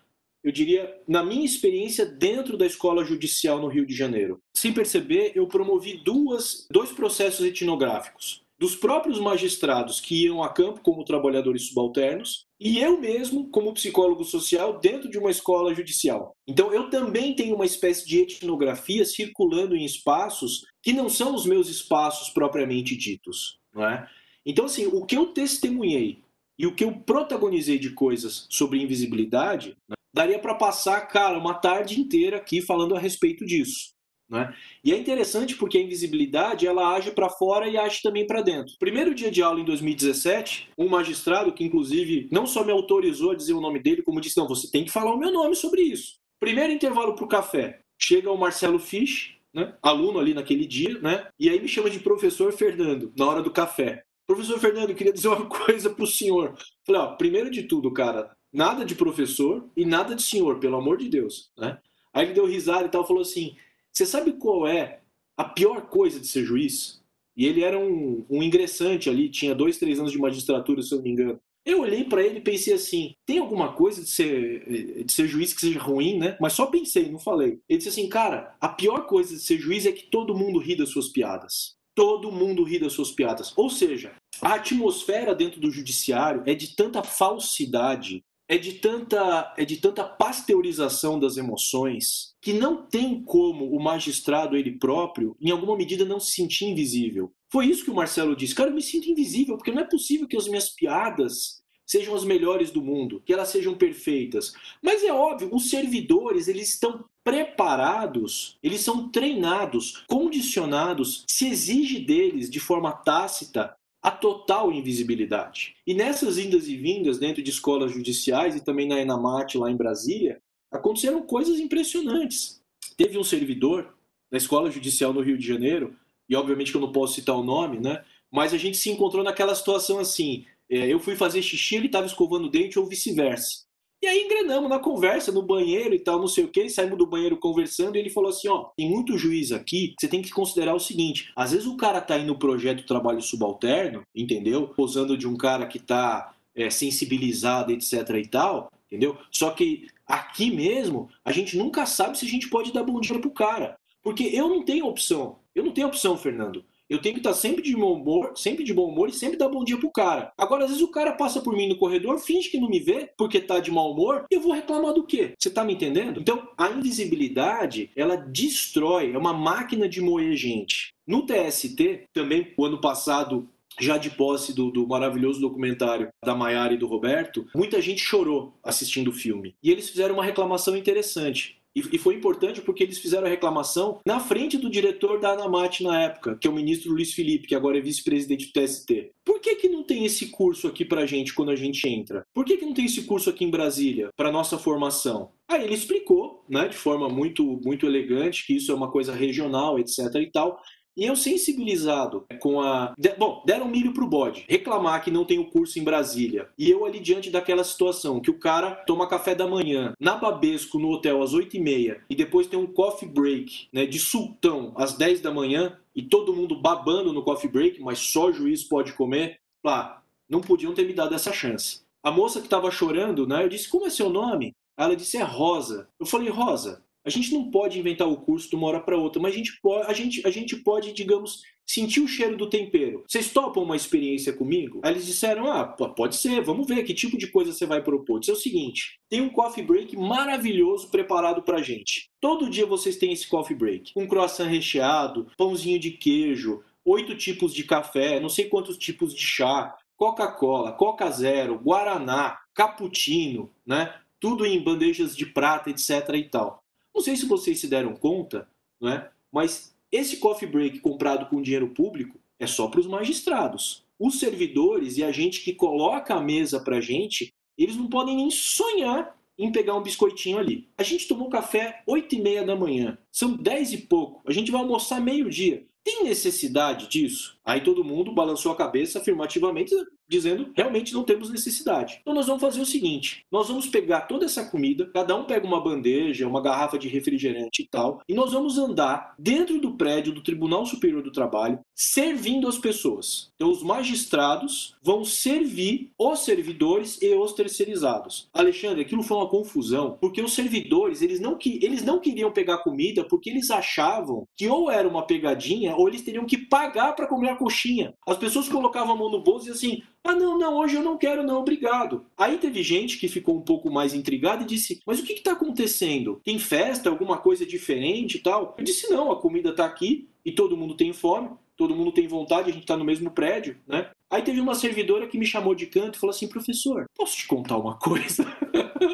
eu diria, na minha experiência dentro da escola judicial no Rio de Janeiro. Sem perceber, eu promovi duas, dois processos etnográficos dos próprios magistrados que iam a campo como trabalhadores subalternos e eu mesmo como psicólogo social dentro de uma escola judicial. Então eu também tenho uma espécie de etnografia circulando em espaços que não são os meus espaços propriamente ditos, não é? Então assim, o que eu testemunhei e o que eu protagonizei de coisas sobre invisibilidade, né, daria para passar, cara, uma tarde inteira aqui falando a respeito disso. Né? E é interessante porque a invisibilidade ela age para fora e age também para dentro. Primeiro dia de aula em 2017, um magistrado que inclusive não só me autorizou a dizer o nome dele, como disse não, você tem que falar o meu nome sobre isso. Primeiro intervalo para o café, chega o Marcelo Fisch, né, aluno ali naquele dia, né, e aí me chama de professor Fernando na hora do café. Professor Fernando, eu queria dizer uma coisa para o senhor. Falei, ó, primeiro de tudo, cara, nada de professor e nada de senhor, pelo amor de Deus, né? Aí ele deu risada e tal, falou assim: você sabe qual é a pior coisa de ser juiz? E ele era um, um ingressante ali, tinha dois, três anos de magistratura, se eu não me engano. Eu olhei para ele e pensei assim: tem alguma coisa de ser, de ser juiz que seja ruim, né? Mas só pensei, não falei. Ele disse assim: cara, a pior coisa de ser juiz é que todo mundo ri das suas piadas. Todo mundo ri das suas piadas. Ou seja, a atmosfera dentro do judiciário é de tanta falsidade, é de tanta é de tanta pasteurização das emoções que não tem como o magistrado ele próprio em alguma medida não se sentir invisível. Foi isso que o Marcelo disse. Cara, eu me sinto invisível porque não é possível que as minhas piadas sejam as melhores do mundo, que elas sejam perfeitas. Mas é óbvio, os servidores, eles estão preparados, eles são treinados, condicionados, se exige deles de forma tácita a total invisibilidade. E nessas indas e vindas dentro de escolas judiciais e também na Enamate lá em Brasília, aconteceram coisas impressionantes. Teve um servidor da escola judicial no Rio de Janeiro, e obviamente que eu não posso citar o nome, né? Mas a gente se encontrou naquela situação assim, é, eu fui fazer xixi, ele estava escovando o dente ou vice-versa. E aí engrenamos na conversa, no banheiro e tal, não sei o que, saímos do banheiro conversando e ele falou assim, ó, tem muito juiz aqui, você tem que considerar o seguinte, às vezes o cara tá aí no projeto trabalho subalterno, entendeu? Posando de um cara que tá é, sensibilizado, etc e tal, entendeu? Só que aqui mesmo, a gente nunca sabe se a gente pode dar bom dia pro cara. Porque eu não tenho opção. Eu não tenho opção, Fernando. Eu tenho que estar sempre de bom humor, sempre de bom humor e sempre dar bom dia pro cara. Agora, às vezes o cara passa por mim no corredor, finge que não me vê porque tá de mau humor, eu vou reclamar do quê? Você tá me entendendo? Então, a invisibilidade, ela destrói, é uma máquina de moer gente. No TST, também, o ano passado, já de posse do, do, maravilhoso documentário da Maiara e do Roberto, muita gente chorou assistindo o filme. E eles fizeram uma reclamação interessante. E, foi importante porque eles fizeram a reclamação na frente do diretor da Anamate na época, que é o ministro Luiz Felipe, que agora é vice-presidente do TST. Por que, que não tem esse curso aqui pra gente quando a gente entra? Por que, que não tem esse curso aqui em Brasília para nossa formação? Aí ele explicou, né, de forma muito, muito elegante, que isso é uma coisa regional, etc e tal. E eu sensibilizado com a. Bom, deram milho pro bode. Reclamar que não tem o curso em Brasília. E eu ali diante daquela situação que o cara toma café da manhã na Babesco no hotel às 8h30 e depois tem um coffee break né, de sultão às 10 da manhã e todo mundo babando no coffee break, mas só juiz pode comer. Lá, não podiam ter me dado essa chance. A moça que estava chorando, né? Eu disse: Como é seu nome? Ela disse: É Rosa. Eu falei: Rosa, a gente não pode inventar o curso de uma hora para outra, mas a gente, pode, a, gente, a gente pode, digamos, sentir o cheiro do tempero. Vocês topam uma experiência comigo? Aí eles disseram: ah, pode ser, vamos ver que tipo de coisa você vai propor. Diz é o seguinte: tem um coffee break maravilhoso preparado pra gente. Todo dia vocês têm esse coffee break. Um croissant recheado, pãozinho de queijo, oito tipos de café, não sei quantos tipos de chá, Coca-Cola, Coca Zero, Guaraná, cappuccino, né? Tudo em bandejas de prata, etc. e tal. Não sei se vocês se deram conta, não é? mas esse coffee break comprado com dinheiro público é só para os magistrados. Os servidores e a gente que coloca a mesa para a gente, eles não podem nem sonhar em pegar um biscoitinho ali. A gente tomou café 8 e meia da manhã, são 10 e pouco, a gente vai almoçar meio-dia. Tem necessidade disso? Aí todo mundo balançou a cabeça afirmativamente, dizendo realmente não temos necessidade. Então nós vamos fazer o seguinte: nós vamos pegar toda essa comida, cada um pega uma bandeja, uma garrafa de refrigerante e tal, e nós vamos andar dentro do prédio do Tribunal Superior do Trabalho, servindo as pessoas. Então os magistrados vão servir os servidores e os terceirizados. Alexandre, aquilo foi uma confusão, porque os servidores, eles não, eles não queriam pegar comida porque eles achavam que ou era uma pegadinha ou eles teriam que pagar para comer a coxinha. As pessoas colocavam a mão no bolso e assim: ah, não, não, hoje eu não quero, não, obrigado. Aí teve gente que ficou um pouco mais intrigada e disse: Mas o que está acontecendo? Tem festa, alguma coisa diferente e tal? Eu disse: Não, a comida está aqui e todo mundo tem fome, todo mundo tem vontade, a gente está no mesmo prédio, né? Aí teve uma servidora que me chamou de canto e falou assim: Professor, posso te contar uma coisa?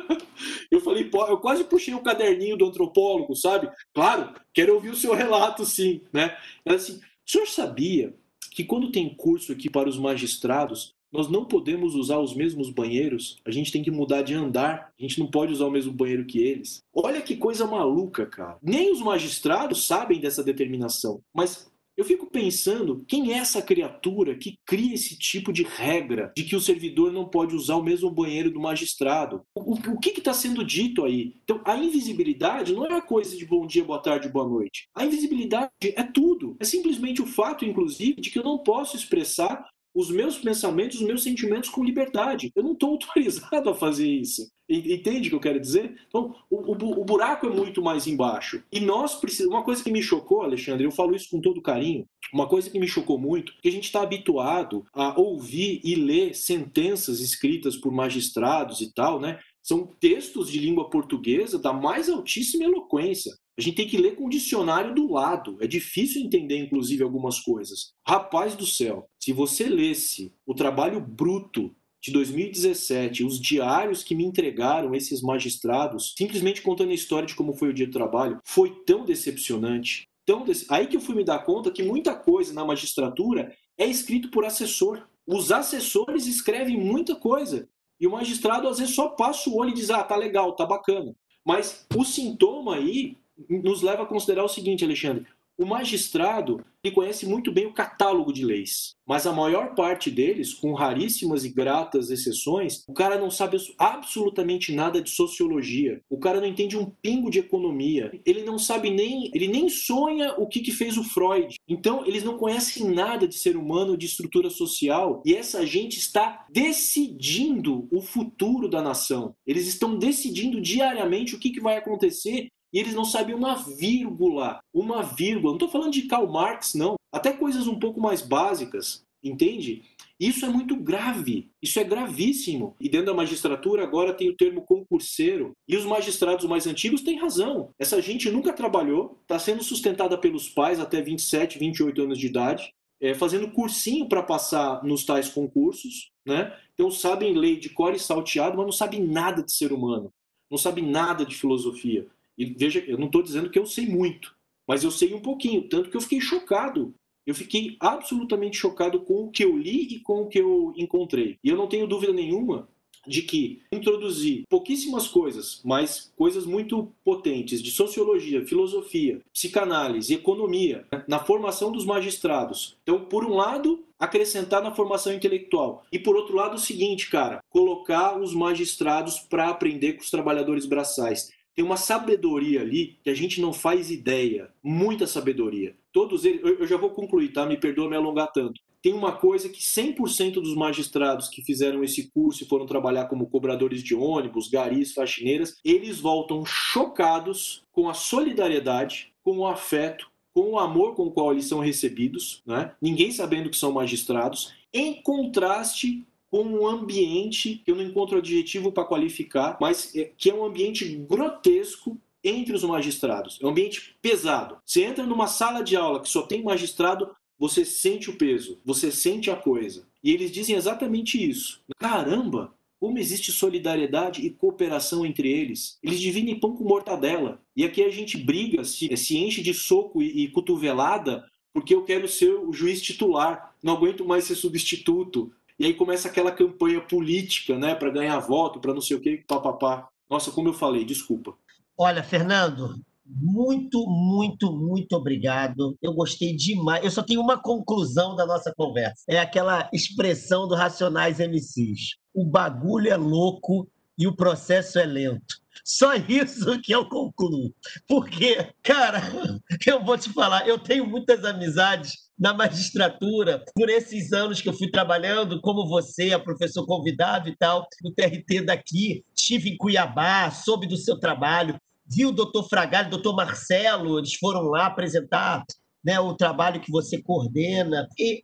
eu falei: Eu quase puxei o caderninho do antropólogo, sabe? Claro, quero ouvir o seu relato, sim, né? Ela assim: O senhor sabia que quando tem curso aqui para os magistrados, nós não podemos usar os mesmos banheiros, a gente tem que mudar de andar, a gente não pode usar o mesmo banheiro que eles. Olha que coisa maluca, cara. Nem os magistrados sabem dessa determinação, mas eu fico pensando quem é essa criatura que cria esse tipo de regra de que o servidor não pode usar o mesmo banheiro do magistrado. O, o, que está sendo dito aí? Então, a invisibilidade não é uma coisa de bom dia, boa tarde, boa noite. A invisibilidade é tudo. É simplesmente o fato, inclusive, de que eu não posso expressar os meus pensamentos, os meus sentimentos com liberdade. Eu não estou autorizado a fazer isso. Entende o que eu quero dizer? Então, o, o, o, buraco é muito mais embaixo. E nós precisamos. Uma coisa que me chocou, Alexandre, eu falo isso com todo carinho. Uma coisa que me chocou muito, que a gente está habituado a ouvir e ler sentenças escritas por magistrados e tal, né? São textos de língua portuguesa da mais altíssima eloquência. A gente tem que ler com o dicionário do lado. É difícil entender, inclusive, algumas coisas. Rapaz do céu, se você lesse o trabalho bruto de 2017, os diários que me entregaram esses magistrados, simplesmente contando a história de como foi o dia do trabalho, foi tão decepcionante. Tão de... Aí que eu fui me dar conta que muita coisa na magistratura é escrito por assessor. Os assessores escrevem muita coisa. E o magistrado, às vezes, só passa o olho e diz: ah, tá legal, tá bacana. Mas o sintoma aí nos leva a considerar o seguinte, Alexandre: o magistrado ele conhece muito bem o catálogo de leis, mas a maior parte deles, com raríssimas e gratas exceções, o cara não sabe absolutamente nada de sociologia, o cara não entende um pingo de economia, ele não sabe nem, ele nem sonha o que, que fez o Freud. Então, eles não conhecem nada de ser humano, de estrutura social, e essa gente está decidindo o futuro da nação. Eles estão decidindo diariamente o que, que vai acontecer e eles não sabem uma vírgula, uma vírgula. Não estou falando de Karl Marx, não. Até coisas um pouco mais básicas, entende? Isso é muito grave, isso é gravíssimo. E dentro da magistratura agora tem o termo concurseiro. E os magistrados mais antigos têm razão. Essa gente nunca trabalhou, está sendo sustentada pelos pais até 27, 28 anos de idade, é, fazendo cursinho para passar nos tais concursos, né? Então sabem lei de core salteado, mas não sabem nada de ser humano, não sabem nada de filosofia. E veja, eu não estou dizendo que eu sei muito, mas eu sei um pouquinho, tanto que eu fiquei chocado. Eu fiquei absolutamente chocado com o que eu li e com o que eu encontrei. E eu não tenho dúvida nenhuma de que introduzir pouquíssimas coisas, mas coisas muito potentes de sociologia, filosofia, psicanálise, economia, né, na formação dos magistrados. Então, por um lado, acrescentar na formação intelectual. E por outro lado, o seguinte, cara, colocar os magistrados para aprender com os trabalhadores braçais. Tem uma sabedoria ali que a gente não faz ideia. Muita sabedoria. Todos eles, eu já vou concluir, tá? Me perdoa me alongar tanto tem uma coisa que 100% dos magistrados que fizeram esse curso e foram trabalhar como cobradores de ônibus, garis, faxineiras, eles voltam chocados com a solidariedade, com o afeto, com o amor com o qual eles são recebidos, né? ninguém sabendo que são magistrados, em contraste com um ambiente que eu não encontro adjetivo para qualificar, mas é, que é um ambiente grotesco entre os magistrados. É um ambiente pesado. Você entra numa sala de aula que só tem magistrado, você sente o peso, você sente a coisa. E eles dizem exatamente isso. Caramba, como existe solidariedade e cooperação entre eles. Eles dividem pão com mortadela. E aqui a gente briga, se, se enche de soco e, e cotovelada, porque eu quero ser o juiz titular, não aguento mais ser substituto. E aí começa aquela campanha política, né, para ganhar voto, para não sei o que, papapá. Nossa, como eu falei, desculpa. Olha, Fernando, muito, muito, muito obrigado. Eu gostei demais. Eu só tenho uma conclusão da nossa conversa. É aquela expressão do Racionais MCs. O bagulho é louco e o processo é lento. Só isso que eu concluo. Porque, cara, eu vou te falar, eu tenho muitas amizades na magistratura, por esses anos que eu fui trabalhando, como você, a professor convidado e tal, no TRT daqui, estive em Cuiabá, soube do seu trabalho, viu o doutor Fragalho, doutor Marcelo, eles foram lá apresentar né, o trabalho que você coordena, e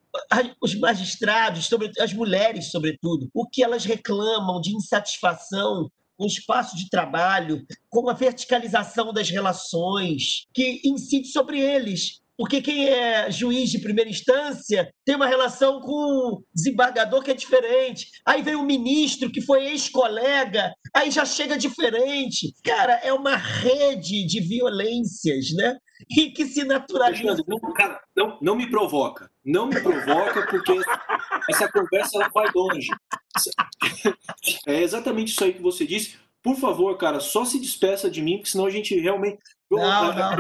os magistrados, sobre, as mulheres, sobretudo, o que elas reclamam de insatisfação com o espaço de trabalho, com a verticalização das relações, que incide sobre eles. Porque quem é juiz de primeira instância tem uma relação com o desembargador que é diferente. Aí vem um ministro que foi ex-colega, aí já chega diferente. Cara, é uma rede de violências, né? E que se naturaliza. Não, cara, não, não me provoca. Não me provoca, porque essa conversa ela vai longe. É exatamente isso aí que você disse. Por favor, cara, só se despeça de mim, porque senão a gente realmente. Não, não.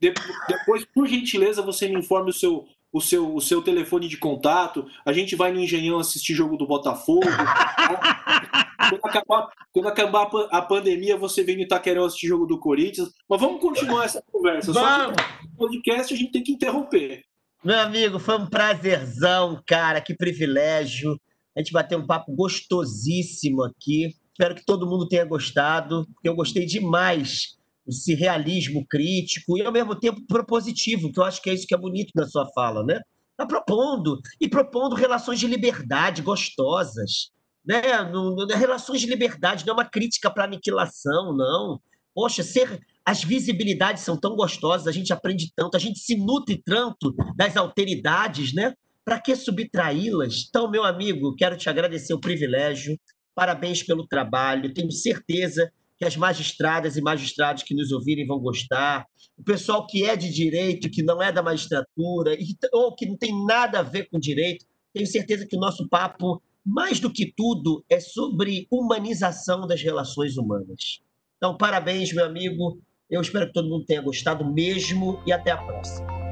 Depois, por gentileza, você me informe o seu, o seu, o seu telefone de contato. A gente vai no Engenhão assistir jogo do Botafogo. quando, acabar, quando acabar a pandemia, você vem no Itaquerão assistir jogo do Corinthians. Mas vamos continuar essa conversa. Vamos. Só que no podcast a gente tem que interromper. Meu amigo, foi um prazerzão, cara. Que privilégio. A gente bateu um papo gostosíssimo aqui. Espero que todo mundo tenha gostado, porque eu gostei demais esse realismo crítico e, ao mesmo tempo, propositivo, que eu acho que é isso que é bonito na sua fala, né? Está propondo, e propondo relações de liberdade gostosas, né? Relações de liberdade, não é uma crítica para aniquilação, não. Poxa, ser, as visibilidades são tão gostosas, a gente aprende tanto, a gente se nutre tanto das alteridades, né? Para que subtraí-las? Então, meu amigo, quero te agradecer o privilégio, parabéns pelo trabalho, tenho certeza que as magistradas e magistrados que nos ouvirem vão gostar, o pessoal que é de direito, que não é da magistratura, ou que não tem nada a ver com direito, tenho certeza que o nosso papo, mais do que tudo, é sobre humanização das relações humanas. Então, parabéns, meu amigo. Eu espero que todo mundo tenha gostado mesmo e até a próxima.